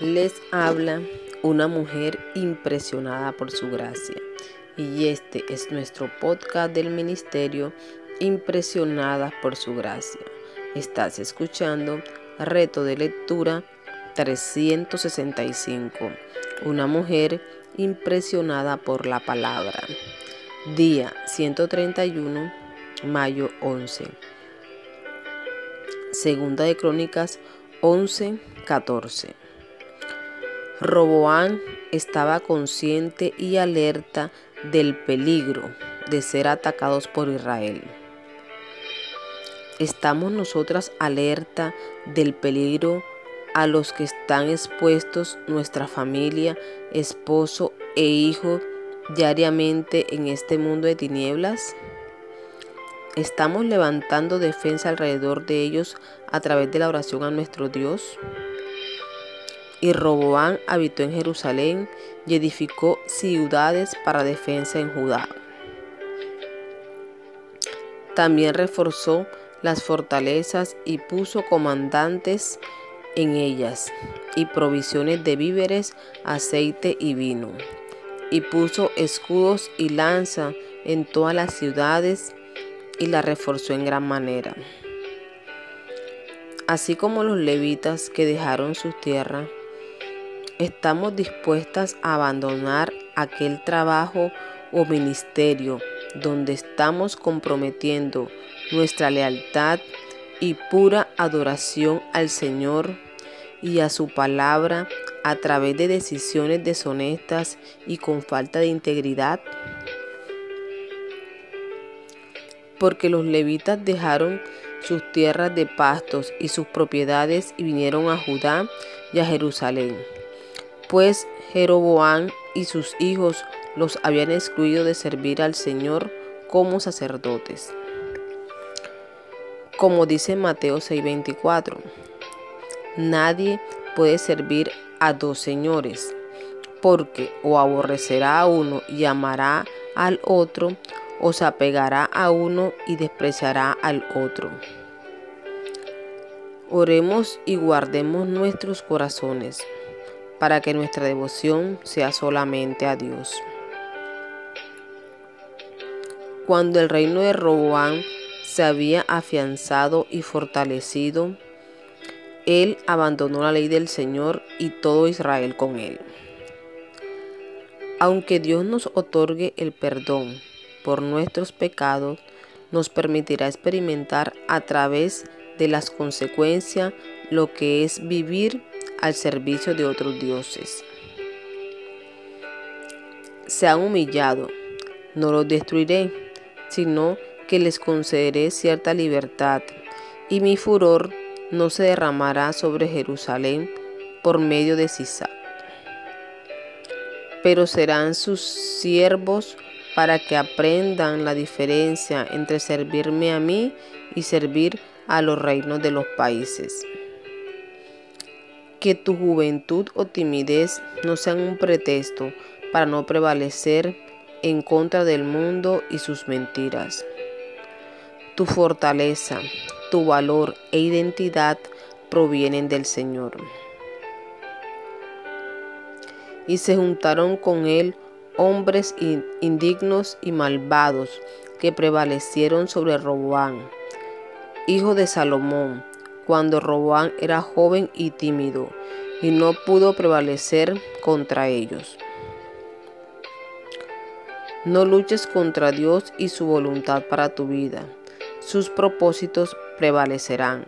Les habla una mujer impresionada por su gracia. Y este es nuestro podcast del ministerio Impresionada por su gracia. Estás escuchando Reto de Lectura 365. Una mujer impresionada por la palabra. Día 131, mayo 11. Segunda de Crónicas 11, 14. Roboán estaba consciente y alerta del peligro de ser atacados por Israel. ¿Estamos nosotras alerta del peligro a los que están expuestos nuestra familia, esposo e hijo diariamente en este mundo de tinieblas? ¿Estamos levantando defensa alrededor de ellos a través de la oración a nuestro Dios? Y Roboán habitó en Jerusalén y edificó ciudades para defensa en Judá. También reforzó las fortalezas y puso comandantes en ellas, y provisiones de víveres, aceite y vino. Y puso escudos y lanza en todas las ciudades y la reforzó en gran manera. Así como los levitas que dejaron sus tierras, estamos dispuestas a abandonar aquel trabajo o ministerio donde estamos comprometiendo nuestra lealtad y pura adoración al Señor y a su palabra a través de decisiones deshonestas y con falta de integridad? Porque los levitas dejaron sus tierras de pastos y sus propiedades y vinieron a Judá y a Jerusalén pues Jeroboam y sus hijos los habían excluido de servir al Señor como sacerdotes. Como dice Mateo 6:24, nadie puede servir a dos señores, porque o aborrecerá a uno y amará al otro, o se apegará a uno y despreciará al otro. Oremos y guardemos nuestros corazones para que nuestra devoción sea solamente a Dios. Cuando el reino de Roboán se había afianzado y fortalecido, él abandonó la ley del Señor y todo Israel con él. Aunque Dios nos otorgue el perdón por nuestros pecados, nos permitirá experimentar a través de las consecuencias lo que es vivir al servicio de otros dioses. Se han humillado, no los destruiré, sino que les concederé cierta libertad, y mi furor no se derramará sobre Jerusalén por medio de Sisa. Pero serán sus siervos para que aprendan la diferencia entre servirme a mí y servir a los reinos de los países que tu juventud o timidez no sean un pretexto para no prevalecer en contra del mundo y sus mentiras. Tu fortaleza, tu valor e identidad provienen del Señor. Y se juntaron con él hombres indignos y malvados que prevalecieron sobre Roboán, hijo de Salomón, cuando Roboán era joven y tímido, y no pudo prevalecer contra ellos. No luches contra Dios y su voluntad para tu vida. Sus propósitos prevalecerán.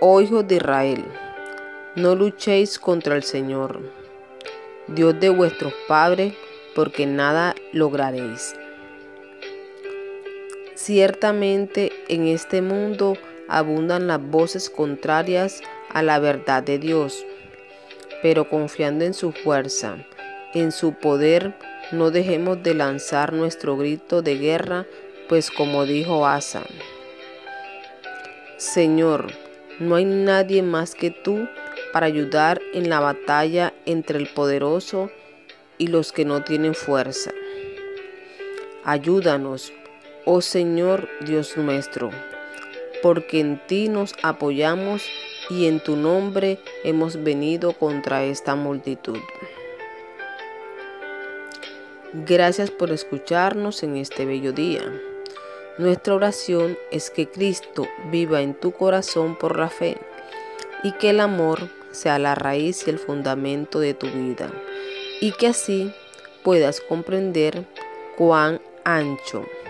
Oh hijos de Israel, no luchéis contra el Señor, Dios de vuestros padres, porque nada lograréis. Ciertamente en este mundo abundan las voces contrarias a la verdad de Dios, pero confiando en su fuerza, en su poder, no dejemos de lanzar nuestro grito de guerra, pues como dijo Asa, Señor, no hay nadie más que tú para ayudar en la batalla entre el poderoso y los que no tienen fuerza. Ayúdanos, oh Señor Dios nuestro, porque en ti nos apoyamos y en tu nombre hemos venido contra esta multitud. Gracias por escucharnos en este bello día. Nuestra oración es que Cristo viva en tu corazón por la fe y que el amor sea la raíz y el fundamento de tu vida y que así puedas comprender cuán ancho,